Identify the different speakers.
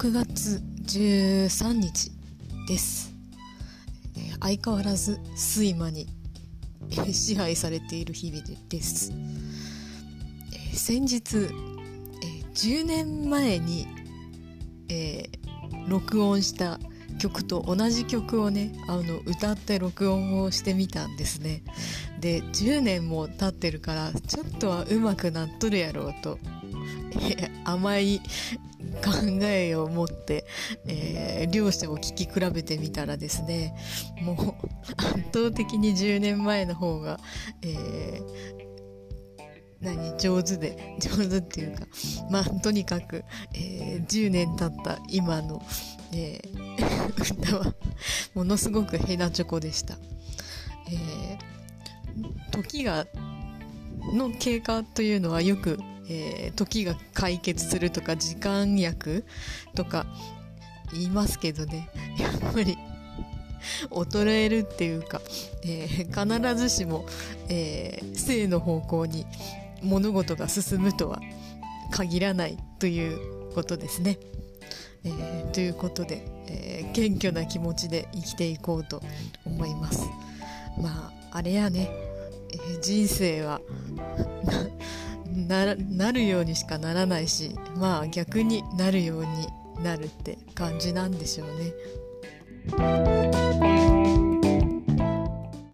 Speaker 1: 6月13日です、えー、相変わらず睡魔に、えー、支配されている日々です、えー、先日、え10年前に、え録音した曲と同じ曲をねあの歌って録音をしてみたんですね。で10年も経ってるからちょっとは上手くなっとるやろうと甘い考えを持って、えー、両者を聞き比べてみたらですねもう圧倒的に10年前の方が、えー何上手で上手っていうかまあとにかく、えー、10年経った今の、えー、歌はものすごくヘナチョコでした、えー、時がの経過というのはよくえー、時が解決するとか時間薬とか言いますけどね やっぱり衰えるっていうか、えー、必ずしも、えー、正の方向に物事が進むとは限らないということですね。えー、ということで、えー、謙虚な気持ちで生きていこうと思います。まああれやね、えー、人生はななるようにしかならないしまあ逆になるようになるって感じなんでしょうね。